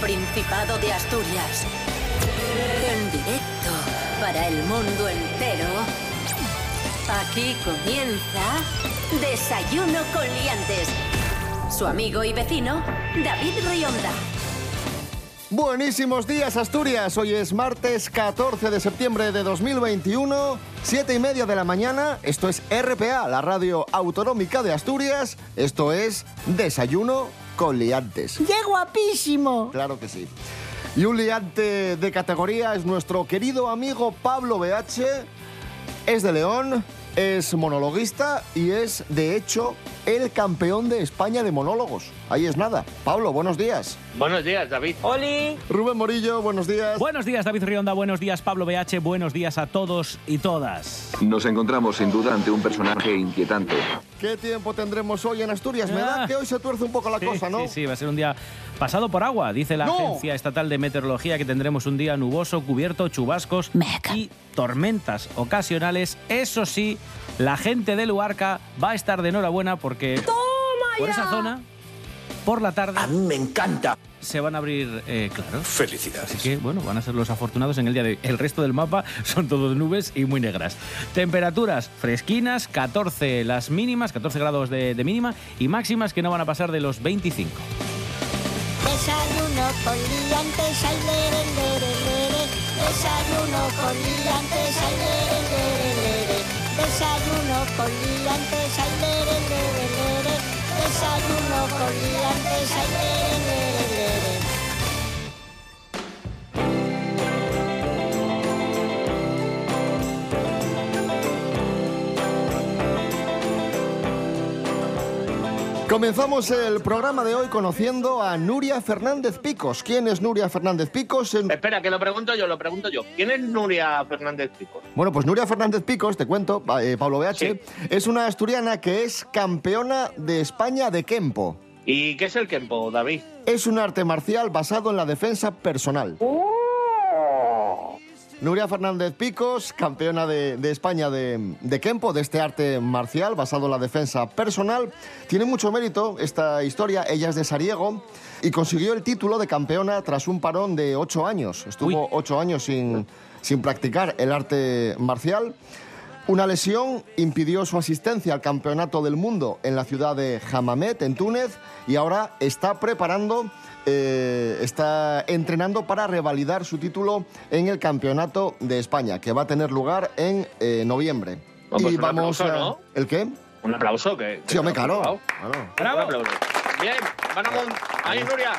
Principado de Asturias. En directo para el mundo entero. Aquí comienza Desayuno con Liantes. Su amigo y vecino, David Rionda. Buenísimos días Asturias, hoy es martes 14 de septiembre de 2021, 7 y media de la mañana, esto es RPA, la radio autonómica de Asturias, esto es Desayuno con liantes. ¡Qué guapísimo! Claro que sí. Y un liante de categoría es nuestro querido amigo Pablo BH, es de León, es monologuista y es, de hecho, el campeón de España de monólogos. Ahí es nada. Pablo, buenos días. Buenos días, David. ¡Oli! Rubén Morillo, buenos días. Buenos días, David Rionda. Buenos días, Pablo BH. Buenos días a todos y todas. Nos encontramos sin duda ante un personaje inquietante. ¿Qué tiempo tendremos hoy en Asturias? Me da Ah. que hoy se tuerce un poco la Sí, cosa, ¿no? Sí, sí, va a ser un día pasado por agua. Dice la ¡No! Agencia Estatal de Meteorología que tendremos un día nuboso, cubierto, chubascos Meca. y tormentas ocasionales. Eso sí, la gente de Luarca va a estar de enhorabuena porque por esa zona, por la tarde, mí me encanta. se van a abrir eh, claros. Felicidades. Así que, bueno, van a ser los afortunados en el día de hoy. El resto del mapa son todos nubes y muy negras. Temperaturas fresquinas, 14 las mínimas, 14 grados de, de mínima y máximas que no van a pasar de los 25. Desayuno con liantes, ay, lere, lere, lere. Desayuno con liantes, ay, lere, lere, lere. Desayuno con liantes, ay, lere, lere, lere. Desayuno con liantes, ay, lere, lere, lere. Comenzamos el programa de hoy conociendo a Nuria Fernández Picos. ¿Quién es Nuria Fernández Picos? En- Espera, que lo pregunto yo, lo pregunto yo. ¿Quién es Nuria Fernández Pico? Bueno, pues Nuria Fernández Picos, te cuento, eh, Pablo BH, Sí. es una asturiana que es campeona de España de Kempo. ¿Y qué es el Kempo, David? Es un arte marcial basado en la defensa personal. Nuria Fernández Picos, campeona de, de España de, de Kempo, de este arte marcial basado en la defensa personal. Tiene mucho mérito esta historia. Ella es de Sariego y consiguió el título de campeona tras un parón de ocho años. Estuvo Uy. ocho años sin, sin practicar el arte marcial. Una lesión impidió su asistencia al Campeonato del Mundo en la ciudad de Hammamet, en Túnez, y ahora está preparando, eh, está entrenando para revalidar su título en el Campeonato de España, que va a tener lugar en eh, noviembre. Y un vamos aplauso, a... ¿no? ¿El qué? Un aplauso que. que Sí, hombre, claro. ¡Bravo! Bien, vamos. Ahí, Nuria.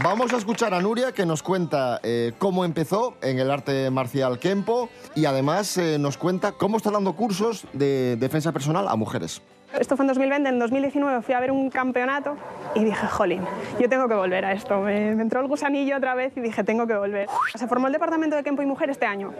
Vamos a escuchar a Nuria que nos cuenta eh, cómo empezó en el arte marcial Kempo y además eh, nos cuenta cómo está dando cursos de defensa personal a mujeres. Esto fue en 2020, en 2019 fui a ver un campeonato y dije, jolín, yo tengo que volver a esto. Me, me entró el gusanillo otra vez y dije, tengo que volver. Se formó el Departamento de Kempo y Mujer este año.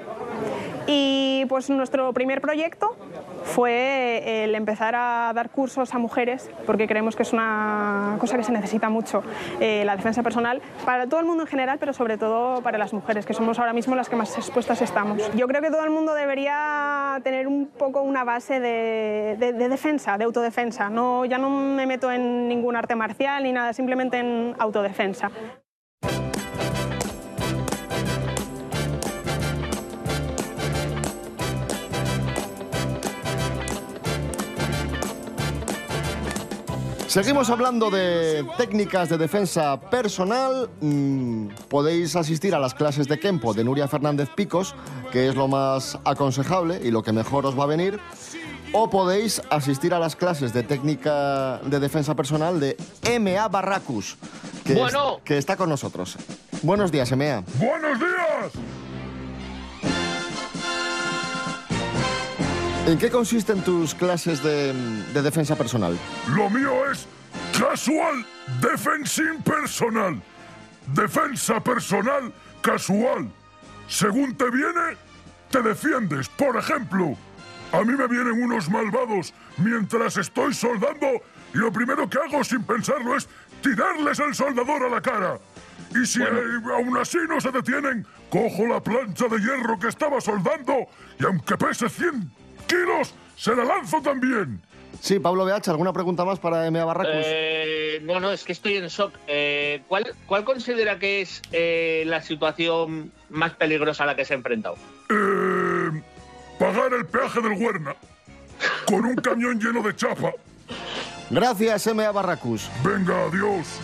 Y pues nuestro primer proyecto fue el empezar a dar cursos a mujeres, porque creemos que es una cosa que se necesita mucho, eh, la defensa personal, para todo el mundo en general, pero sobre todo para las mujeres, que somos ahora mismo las que más expuestas estamos. Yo creo que todo el mundo debería tener un poco una base de, de- de defensa, de autodefensa. No, ya no me meto en ningún arte marcial ni nada, simplemente en autodefensa. Seguimos hablando de técnicas de defensa personal. Mm, podéis asistir a las clases de Kempo de Nuria Fernández Picos, que es lo más aconsejable y lo que mejor os va a venir. O podéis asistir a las clases de técnica de defensa personal de MA Barracus, que, es- que está con nosotros. Buenos días, MA. ¡Buenos días! ¿En qué consisten tus clases de, de defensa personal? Lo mío es casual defensing personal. Defensa personal casual. Según te viene, te defiendes. Por ejemplo, a mí me vienen unos malvados mientras estoy soldando y lo primero que hago sin pensarlo es tirarles el soldador a la cara. Y si eh, aún así no se detienen, cojo la plancha de hierro que estaba soldando y aunque pese 100 kilos, se la lanzo también. Sí, Pablo BH, ¿alguna pregunta más para MA Barracus? Eh, no, no, es que estoy en shock. Eh, ¿cuál, ¿cuál considera que es eh, la situación más peligrosa a la que se ha enfrentado? Eh, pagar el peaje del Huerna con un camión lleno de chapa. Gracias, M.A. Barracus. Venga, adiós.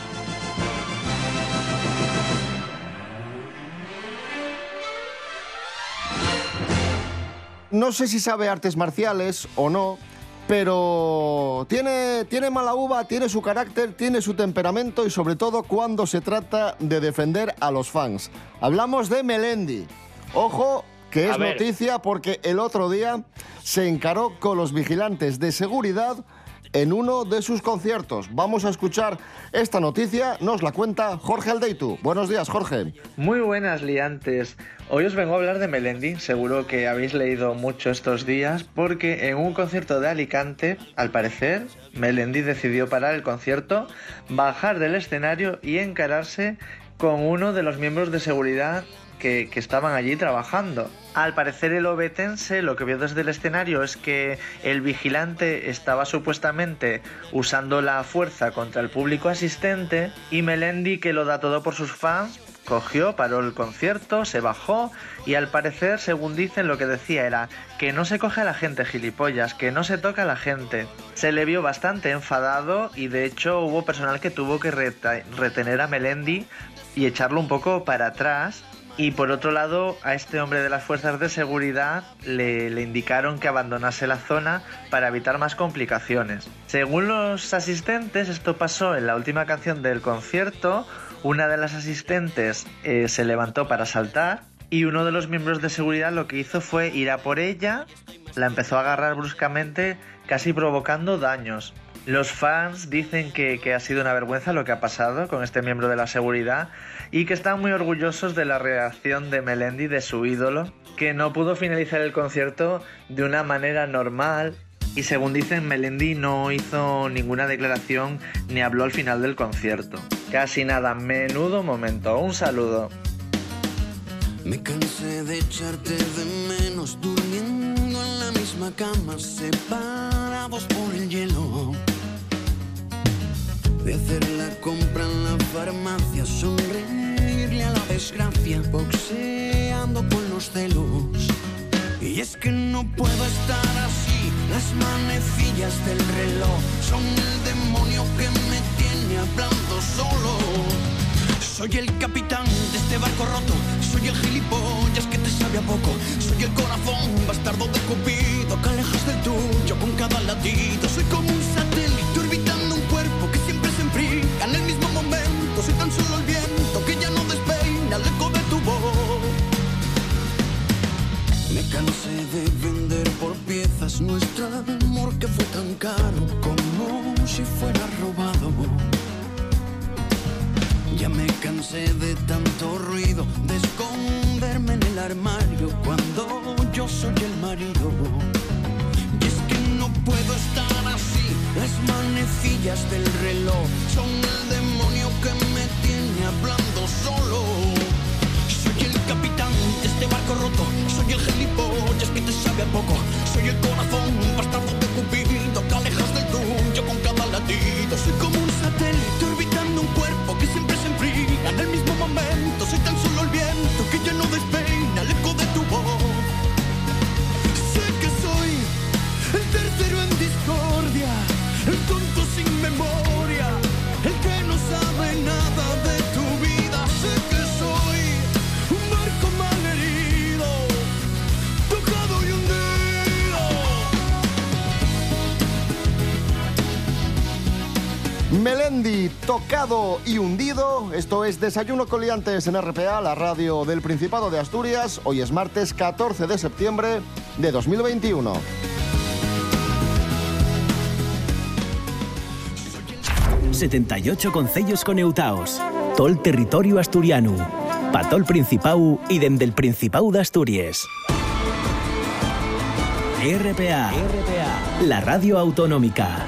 No sé si sabe artes marciales o no, pero tiene, tiene mala uva, tiene su carácter, tiene su temperamento y sobre todo cuando se trata de defender a los fans. Hablamos de Melendi. Ojo, que es noticia porque el otro día se encaró con los vigilantes de seguridad en uno de sus conciertos. Vamos a escuchar esta noticia, nos la cuenta Jorge Aldeitu. Buenos días, Jorge. Muy buenas liantes. Hoy os vengo a hablar de Melendi, seguro que habéis leído mucho estos días, porque en un concierto de Alicante, al parecer, Melendi decidió parar el concierto, bajar del escenario y encararse con uno de los miembros de seguridad que, estaban allí trabajando. Al parecer el obetense lo que vio desde el escenario es que el vigilante estaba supuestamente usando la fuerza contra el público asistente y Melendi, que lo da todo por sus fans, cogió, paró el concierto, se bajó y al parecer, según dicen, lo que decía era que no se coge a la gente gilipollas, que no se toca a la gente. Se le vio bastante enfadado y de hecho hubo personal que tuvo que retener a Melendi y echarlo un poco para atrás. Y por otro lado, a este hombre de las fuerzas de seguridad le, le indicaron que abandonase la zona para evitar más complicaciones. Según los asistentes, esto pasó en la última canción del concierto. Una de las asistentes eh, se levantó para saltar y uno de los miembros de seguridad lo que hizo fue ir a por ella, la empezó a agarrar bruscamente, casi provocando daños. Los fans dicen que, que ha sido una vergüenza lo que ha pasado con este miembro de la seguridad y que están muy orgullosos de la reacción de Melendi, de su ídolo, que no pudo finalizar el concierto de una manera normal y según dicen Melendi no hizo ninguna declaración ni habló al final del concierto. Casi nada, menudo momento. Un saludo. Me cansé de echarte de menos durmiendo en la misma cama, separados por el hielo. De hacer la compra en la farmacia, la desgracia, boxeando con los celos. Y es que no puedo estar así, las manecillas del reloj son el demonio que me tiene hablando solo. Soy el capitán de este barco roto, soy el gilipollas que te sabe a poco, soy el corazón bastardo de Cupido que alejas del tuyo con cada latido. Soy como un satélite cansé de vender por piezas nuestro amor que fue tan caro Melendi, tocado y hundido. Esto es Desayuno con Liantes en RPA, la radio del Principado de Asturias. Hoy es martes 14 de septiembre de 2021. ...78 concellos coneutaos... ...todo el territorio asturiano... ...patol Principau y dende el Principau de Asturias. RPA, la radio autonómica.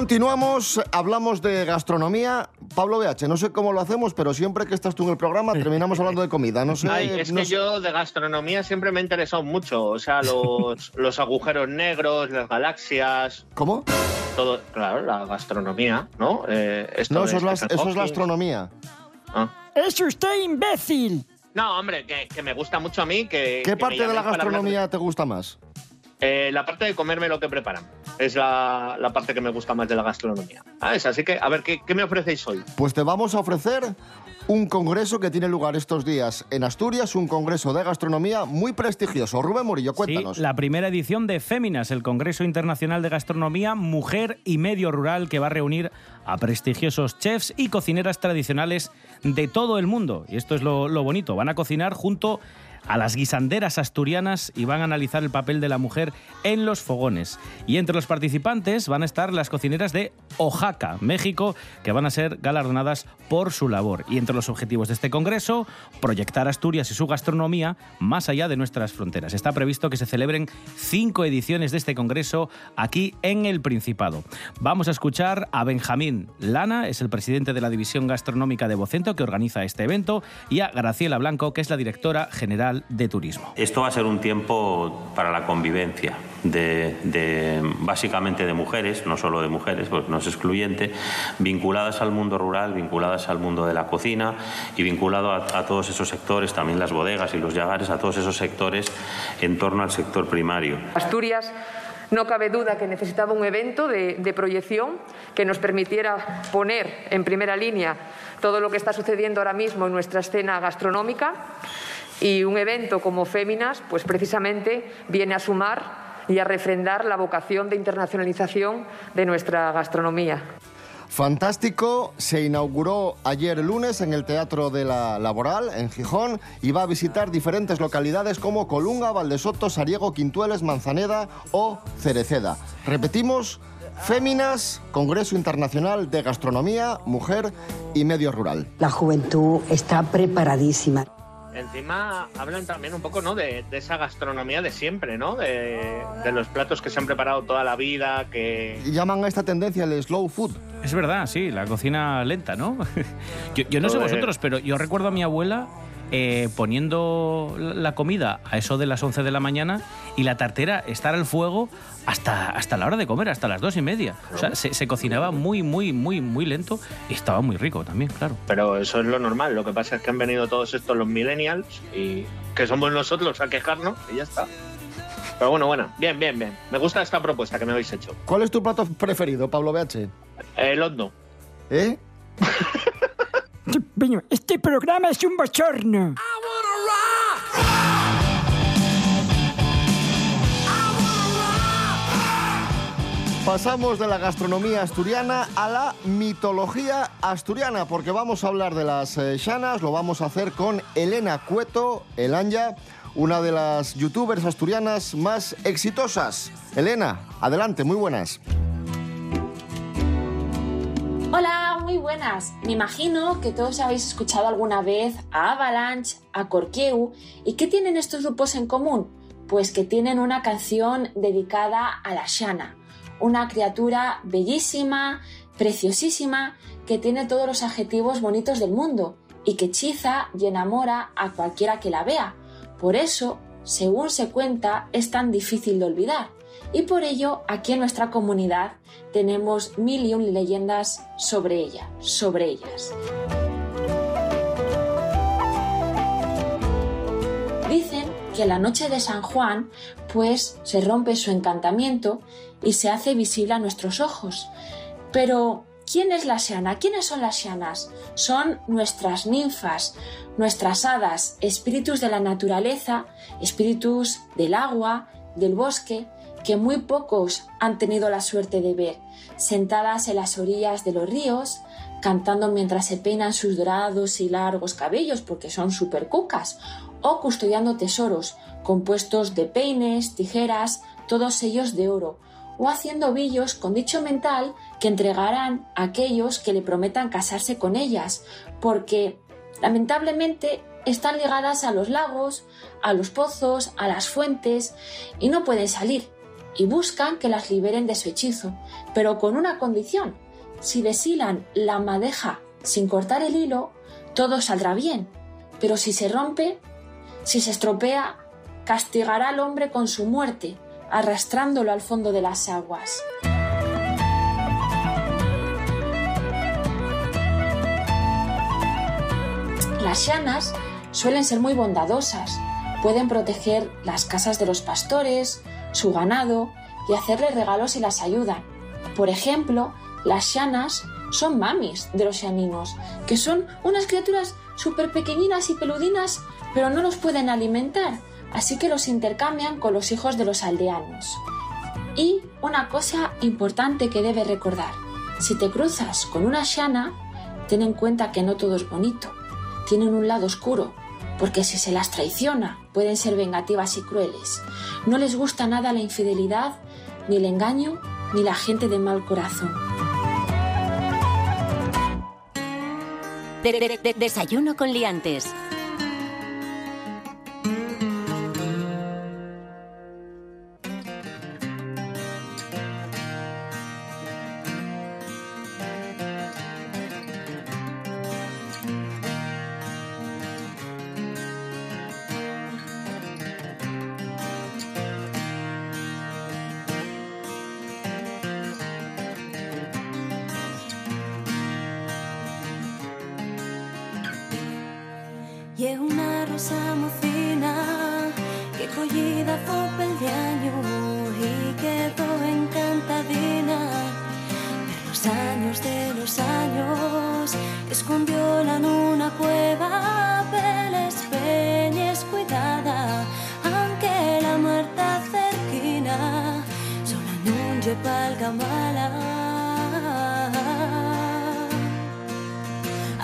Continuamos, hablamos de gastronomía. Pablo BH, no sé cómo lo hacemos, pero siempre que estás tú en el programa terminamos hablando de comida. No sé, Ay, es no que sé- yo de gastronomía siempre me he interesado mucho. O sea, los, los agujeros negros, las galaxias. ¿Cómo? Todo, claro, la gastronomía, ¿no? Eh, esto No, eso es, la, eso es la astronomía. Ah. ¡Es usted imbécil! No, hombre, que, que me gusta mucho a mí. Que, ¿Qué que parte de la de- gastronomía te gusta más? Eh, la parte de comerme lo que preparan. Es la, la parte que me gusta más de la gastronomía. Ah, es así que, a ver, ¿qué, qué me ofrecéis hoy? Pues te vamos a ofrecer un congreso que tiene lugar estos días en Asturias, un congreso de gastronomía muy prestigioso. Rubén Murillo, cuéntanos. Sí, la primera edición de Féminas, el Congreso Internacional de Gastronomía, Mujer y Medio Rural, que va a reunir a prestigiosos chefs y cocineras tradicionales de todo el mundo. Y esto es lo, lo bonito, van a cocinar junto a las guisanderas asturianas y van a analizar el papel de la mujer en los fogones. Y entre los participantes van a estar las cocineras de Oaxaca, México, que van a ser galardonadas por su labor. Y entre los objetivos de este congreso, proyectar Asturias y su gastronomía más allá de nuestras fronteras. Está previsto que se celebren cinco ediciones de este congreso aquí en el Principado. Vamos a escuchar a Benjamín Lana, es el presidente de la División Gastronómica de Vocento que organiza este evento, y a Graciela Blanco, que es la directora general de Turismo. Esto va a ser un tiempo para la convivencia de, de- básicamente de mujeres, no solo de mujeres, pues no es excluyente, vinculadas al mundo rural, vinculadas al mundo de la cocina y vinculado a, a todos esos sectores, también las bodegas y los llagares, a todos esos sectores en torno al sector primario. Asturias no cabe duda que necesitaba un evento de, de proyección que nos permitiera poner en primera línea todo lo que está sucediendo ahora mismo en nuestra escena gastronómica y un evento como Féminas pues precisamente viene a sumar y a refrendar la vocación de internacionalización de nuestra gastronomía. Fantástico, se inauguró ayer lunes en el Teatro de la Laboral, en Gijón, y va a visitar diferentes localidades como Colunga, Valdesoto, Sariego, Quintueles, Manzaneda o Cereceda. Repetimos, Féminas, Congreso Internacional de Gastronomía, Mujer y Medio Rural. La juventud está preparadísima. Encima hablan también un poco, ¿no? De, de esa gastronomía de siempre, ¿no? De, de los platos que se han preparado toda la vida, que... Y llaman a esta tendencia el slow food. Es verdad, sí, la cocina lenta, ¿no? yo, yo no sé vosotros, pero yo recuerdo a mi abuela eh, poniendo la comida a eso de las 11 de la mañana y la tartera estar al fuego hasta, hasta la hora de comer, hasta las dos y media. O sea, se, se cocinaba muy, muy, muy, muy lento y estaba muy rico también, claro. Pero eso es lo normal. Lo que pasa es que han venido todos estos los millennials y que somos nosotros a quejarnos y ya está. Pero bueno, bueno, bien, bien, bien. Me gusta esta propuesta que me habéis hecho. ¿Cuál es tu plato preferido, Pablo BH? El hondo. ¿Eh? Este programa es un bochorno. Pasamos de la gastronomía asturiana a la mitología asturiana, porque vamos a hablar de las eh, llanas, lo vamos a hacer con Elena Cueto, Elanya, una de las youtubers asturianas más exitosas. Elena, adelante, muy buenas. Hola, muy buenas. Me imagino que todos habéis escuchado alguna vez a Avalanche, a Corqueu. ¿Y qué tienen estos grupos en común? Pues que tienen una canción dedicada a la Shana, una criatura bellísima, preciosísima, que tiene todos los adjetivos bonitos del mundo y que hechiza y enamora a cualquiera que la vea. Por eso, según se cuenta, es tan difícil de olvidar. Y por ello, aquí en nuestra comunidad tenemos mil y un leyendas sobre ella, sobre ellas. Dicen que la noche de San Juan, pues se rompe su encantamiento y se hace visible a nuestros ojos. Pero, ¿quién es la Siana? ¿Quiénes son las Sianas? Son nuestras ninfas, nuestras hadas, espíritus de la naturaleza, espíritus del agua, del bosque, que muy pocos han tenido la suerte de ver, sentadas en las orillas de los ríos, cantando mientras se peinan sus dorados y largos cabellos porque son super cucas, o custodiando tesoros compuestos de peines, tijeras, todos ellos de oro, o haciendo billos con dicho mental que entregarán a aquellos que le prometan casarse con ellas, porque lamentablemente están ligadas a los lagos, a los pozos, a las fuentes y no pueden salir. Y buscan que las liberen de su hechizo, pero con una condición. Si deshilan la madeja sin cortar el hilo, todo saldrá bien, pero si se rompe, si se estropea, castigará al hombre con su muerte, arrastrándolo al fondo de las aguas. Las llanas suelen ser muy bondadosas, pueden proteger las casas de los pastores, su ganado y hacerles regalos si las ayudan. Por ejemplo, las llanas son mamis de los llaninos, que son unas criaturas súper pequeñinas y peludinas, pero no los pueden alimentar, así que los intercambian con los hijos de los aldeanos. Y una cosa importante que debes recordar, si te cruzas con una llana, ten en cuenta que no todo es bonito, tienen un lado oscuro, porque si se las traiciona pueden ser vengativas y crueles. No les gusta nada la infidelidad, ni el engaño, ni la gente de mal corazón. De- de- de- desayuno con liantes. È una rosa mocina que collida fo pel de año y quedó encantadina. Pero los años de los años escondióla en una cueva peles peñes cuidada, aunque la muerta cerquina sola non lle valga mala.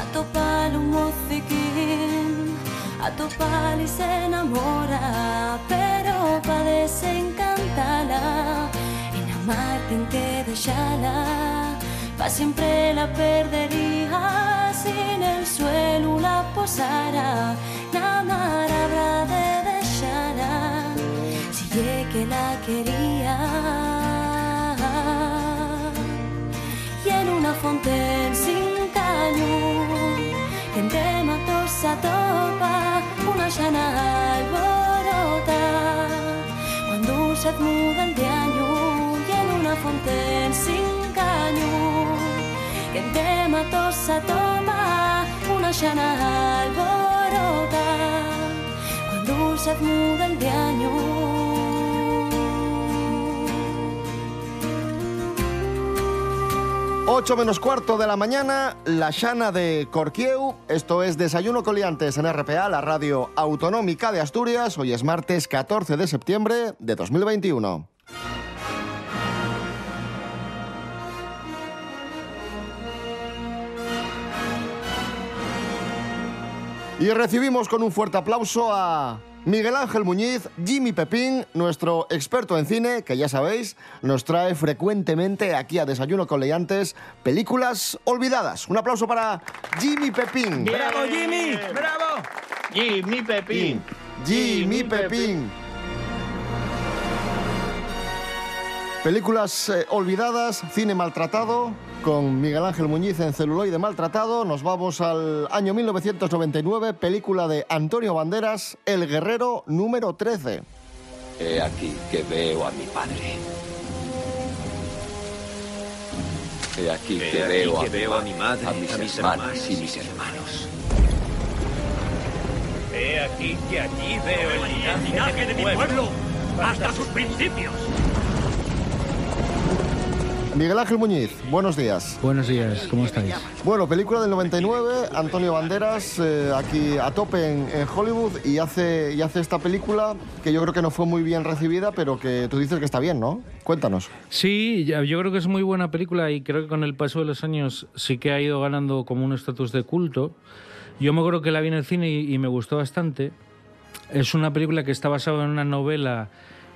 Atopar un mociquín, atopar y se enamora, pero pa desencantala, en amar ten que deixala, pa siempre la perdería, sin el suelo la posara, na mar habrá de deixala, si lle que la quería. y en una fonten sin caño en de matos a topa se mudan de año y en una fonten sin caño en de matos a topa una llana alborota. Cuando se mudan de año Ocho menos cuarto de la mañana, la Llana de Corquieu. Esto es Desayuno Coliantes en RPA, la radio autonómica de Asturias. Hoy es martes 14 de septiembre de 2021. Y recibimos con un fuerte aplauso a Miguel Ángel Muñiz, Jimmy Pepín, nuestro experto en cine, que ya sabéis, nos trae frecuentemente aquí a Desayuno con Leantes películas olvidadas. Un aplauso para Jimmy Pepín. ¡Bravo, Jimmy! ¡Bravo! Jimmy Pepín. Jimmy Pepín. Películas eh, olvidadas, cine maltratado, con Miguel Ángel Muñiz en celuloide maltratado. Nos vamos al año 1999, película de Antonio Banderas, El Guerrero número 13. He aquí que veo a mi padre. He aquí He que aquí veo, que a, veo a mi madre, a mis a mis hermanos. y mis hermanos. He aquí que allí veo el linaje de mi pueblo hasta sus principios. Miguel Ángel Muñiz, buenos días. Buenos días, ¿cómo estáis? Bueno, película del 99, Antonio Banderas, eh, aquí a tope en, en Hollywood y hace, y hace esta película que yo creo que no fue muy bien recibida, pero que tú dices que está bien, ¿no? Cuéntanos. Sí, yo creo que es muy buena película y creo que con el paso de los años sí que ha ido ganando como un estatus de culto. Yo me acuerdo que la vi en el cine y, y me gustó bastante. Es una película que está basada en una novela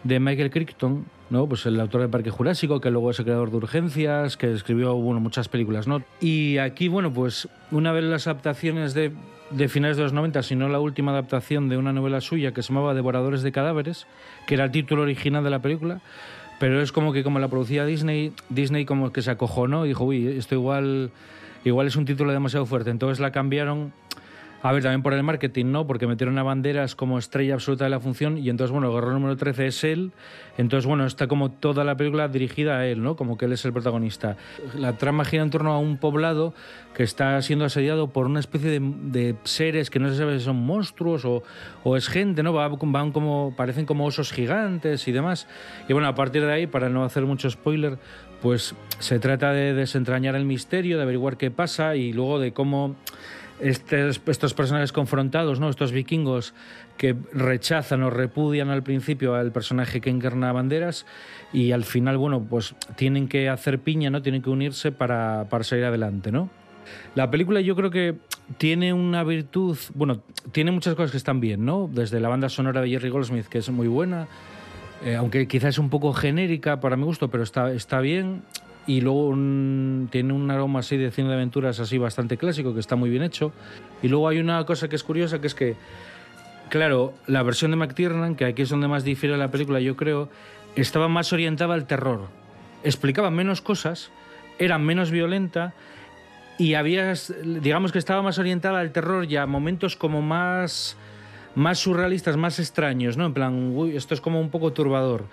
de Michael Crichton, ¿no? Pues el autor de Parque Jurásico, que luego es el creador de Urgencias, que escribió bueno, muchas películas, ¿no? Y aquí, bueno, pues una vez las adaptaciones de, de finales de los 90, si no la última adaptación de una novela suya que se llamaba Devoradores de Cadáveres, que era el título original de la película, pero es como que como la producía Disney, Disney como que se acojonó y dijo, uy, esto igual, igual es un título demasiado fuerte. Entonces la cambiaron. A ver, también por el marketing, ¿no? Porque metieron a banderas como estrella absoluta de la función y entonces, bueno, el guerrero número 13 es él. Entonces, bueno, está como toda la película dirigida a él, ¿no? Como que él es el protagonista. La trama gira en torno a un poblado que está siendo asediado por una especie de, seres que no se sabe si son monstruos o, es gente, ¿no? Va- Van como, parecen como osos gigantes y demás. Y bueno, a partir de ahí, para no hacer mucho spoiler, pues se trata de desentrañar el misterio, de averiguar qué pasa y luego de cómo estos, estos personajes confrontados, ¿no? estos vikingos que rechazan o repudian al principio al personaje que encarna Banderas y al final, bueno, pues tienen que hacer piña, ¿no? tienen que unirse para, para salir adelante. ¿no? La película yo creo que tiene una virtud, bueno, tiene muchas cosas que están bien, ¿no? Desde la banda sonora de Jerry Goldsmith, que es muy buena, eh, aunque quizás es un poco genérica para mi gusto, pero está, está bien. Y luego tiene un aroma así de cine de aventuras así bastante clásico, que está muy bien hecho. Y luego hay una cosa que es curiosa, que es que, claro, la versión de McTiernan, que aquí es donde más difiere la película, yo creo, estaba más orientada al terror. Explicaba menos cosas, era menos violenta y había, digamos que estaba más orientada al terror y a momentos como más, más surrealistas, más extraños, ¿no? En plan, uy, esto es como un poco turbador.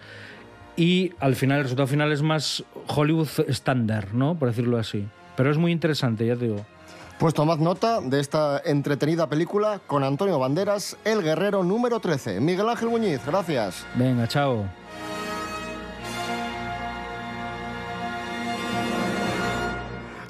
Y al final, el resultado final es más Hollywood estándar, ¿no? Por decirlo así. Pero es muy interesante, ya te digo. Pues tomad nota de esta entretenida película con Antonio Banderas, El Guerrero número 13. Miguel Ángel Muñiz, gracias. Venga, chao.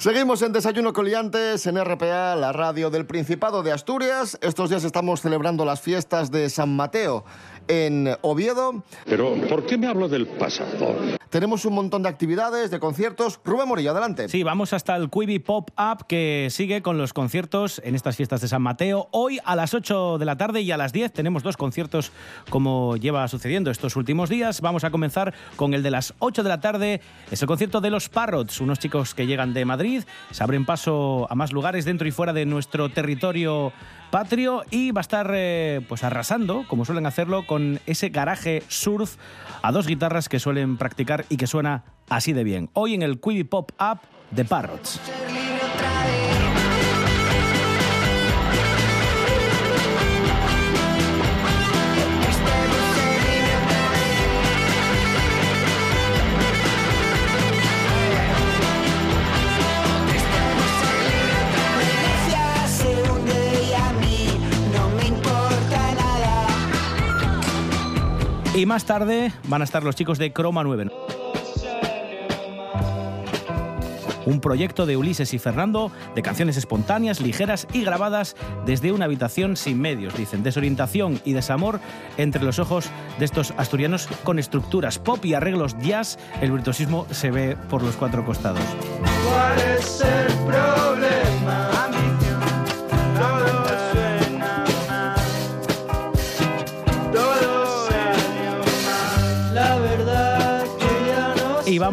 Seguimos en Desayuno Coliantes en RPA, la radio del Principado de Asturias. Estos días estamos celebrando las fiestas de San Mateo en Oviedo. Pero, ¿por qué me hablo del pasado? Tenemos un montón de actividades, de conciertos. Rubén Morillo, adelante. Sí, vamos hasta el Quibi Pop Up que sigue con los conciertos en estas fiestas de San Mateo. Hoy a las 8 de la tarde y a las 10 tenemos dos conciertos como lleva sucediendo estos últimos días. Vamos a comenzar con el de las 8 de la tarde. Es el concierto de los Parrots, unos chicos que llegan de Madrid, se abren paso a más lugares dentro y fuera de nuestro territorio patrio y va a estar eh, pues arrasando, como suelen hacerlo, con ese garaje surf a dos guitarras que suelen practicar y que suena así de bien. Hoy en el Quibi Pop Up de Parrots. Y más tarde van a estar los chicos de Croma 9. Un proyecto de Ulises y Fernando de canciones espontáneas, ligeras y grabadas desde una habitación sin medios, dicen. Desorientación y desamor entre los ojos de estos asturianos con estructuras pop y arreglos jazz. El virtuosismo se ve por los cuatro costados. ¿Cuál es el problema?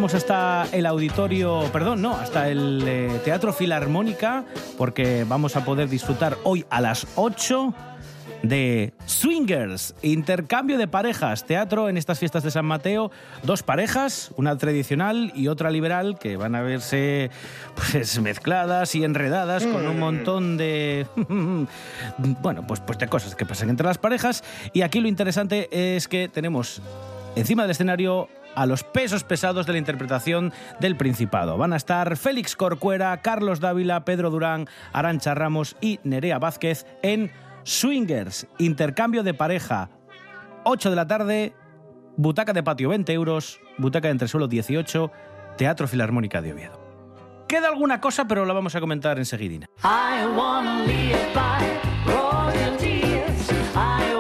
Vamos hasta el auditorio, perdón, no, hasta el eh, Teatro Filarmónica, porque vamos a poder disfrutar hoy a las 8 de Swingers, intercambio de parejas, teatro en estas fiestas de San Mateo, dos parejas, una tradicional y otra liberal, que van a verse pues mezcladas y enredadas con un montón de bueno, pues, pues de cosas que pasan entre las parejas. Y aquí lo interesante es que tenemos encima del escenario a los pesos pesados de la interpretación del Principado. Van a estar Félix Corcuera, Carlos Dávila, Pedro Durán, Arancha Ramos y Nerea Vázquez en Swingers, intercambio de pareja. 8 de la tarde, butaca de patio 20 euros, butaca de entresuelo 18, Teatro Filarmónica de Oviedo. Queda alguna cosa, pero la vamos a comentar enseguidina. I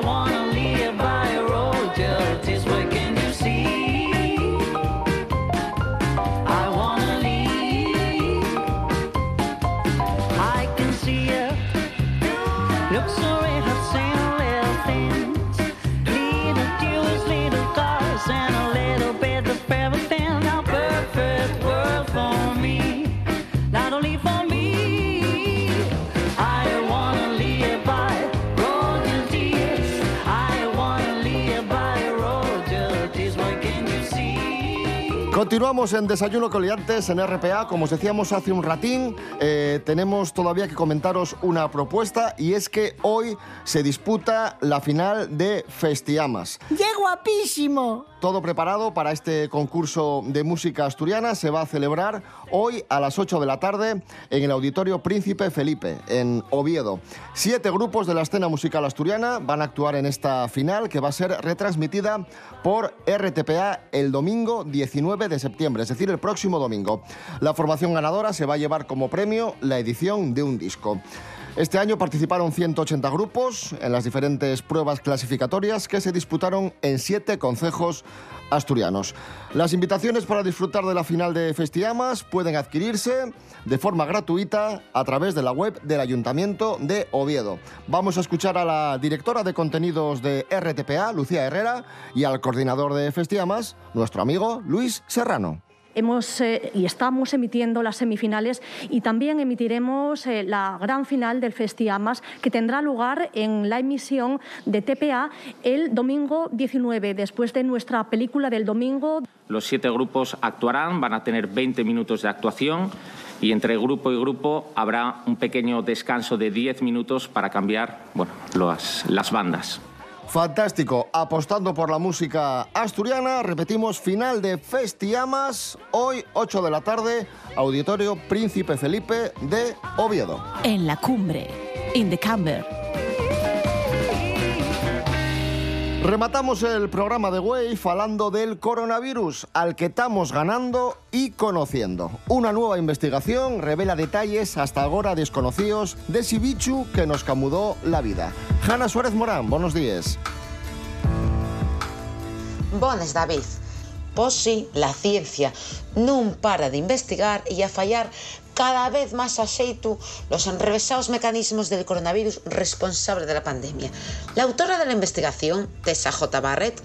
Continuamos en Desayuno Coliantes en RPA. Como os decíamos hace un ratín, eh, tenemos todavía que comentaros una propuesta y es que hoy se disputa la final de Festiamas. ¡Qué guapísimo! Todo preparado para este concurso de música asturiana se va a celebrar hoy a las 8 de la tarde en el Auditorio Príncipe Felipe, en Oviedo. Siete grupos de la escena musical asturiana van a actuar en esta final que va a ser retransmitida por RTPA el domingo 19 de septiembre, es decir, el próximo domingo. La formación ganadora se va a llevar como premio la edición de un disco. Este año participaron 180 grupos en las diferentes pruebas clasificatorias que se disputaron en siete concejos asturianos. Las invitaciones para disfrutar de la final de Festiamas pueden adquirirse de forma gratuita a través de la web del Ayuntamiento de Oviedo. Vamos a escuchar a la directora de contenidos de RTPA, Lucía Herrera, y al coordinador de Festiamas, nuestro amigo Luis Serrano. Hemos eh, y estamos emitiendo las semifinales y también emitiremos eh, la gran final del Festiamas que tendrá lugar en la emisión de TPA el domingo 19, después de nuestra película del domingo. Los siete grupos actuarán, van a tener 20 minutos de actuación y entre grupo y grupo habrá un pequeño descanso de 10 minutos para cambiar bueno, las, las bandas. Fantástico, apostando por la música asturiana, repetimos, final de Festiamas, hoy 8 de la tarde, Auditorio Príncipe Felipe de Oviedo. En la cumbre, in the camber. Rematamos el programa de Way falando del coronavirus, al que estamos ganando y conociendo. Una nueva investigación revela detalles hasta ahora desconocidos de ese que nos camudó la vida. Hanna Suárez Morán, buenos días. Bones, David. Pois sí, la ciencia non para de investigar e a fallar cada vez máis a los enrevesados mecanismos del coronavirus responsable de la pandemia. La autora de la investigación, Tessa J. Barrett,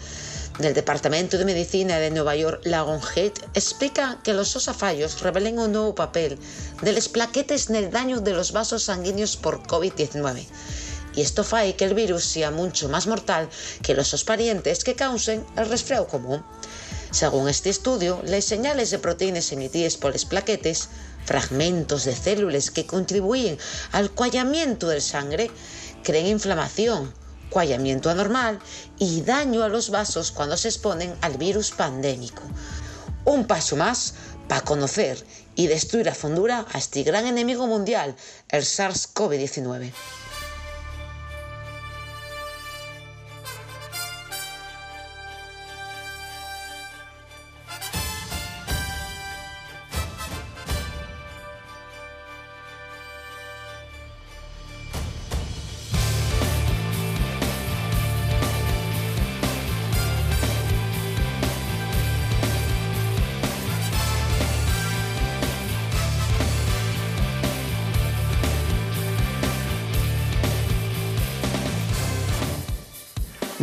del Departamento de Medicina de Nueva York, Lagonhead, explica que los sosafallos revelen un nuevo papel de las plaquetes en el daño de los vasos sanguíneos por COVID-19. Y esto fai que el virus sea mucho más mortal que los sus parientes que causen el resfriado común. Según este estudio, las señales de proteínas emitidas por las plaquetes, fragmentos de células que contribuyen al cuallamiento del sangre, crean inflamación, cuallamiento anormal y daño a los vasos cuando se exponen al virus pandémico. Un paso más para conocer y destruir a fondura a este gran enemigo mundial, el SARS-CoV-19.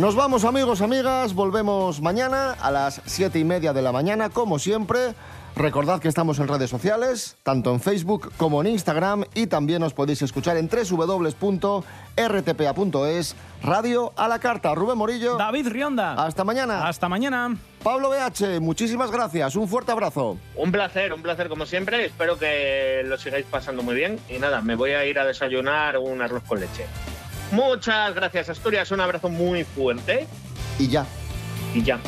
Nos vamos amigos, amigas, volvemos mañana a las siete y media de la mañana, como siempre. Recordad que estamos en redes sociales, tanto en Facebook como en Instagram, y también os podéis escuchar en www.rtpa.es, Radio a la Carta. Rubén Morillo. David Rionda. Hasta mañana. Hasta mañana. Pablo BH, muchísimas gracias. Un fuerte abrazo. Un placer, un placer como siempre. Espero que lo sigáis pasando muy bien. Y nada, me voy a ir a desayunar un arroz con leche. Muchas gracias, Asturias. Un abrazo muy fuerte. Y ya. Y ya.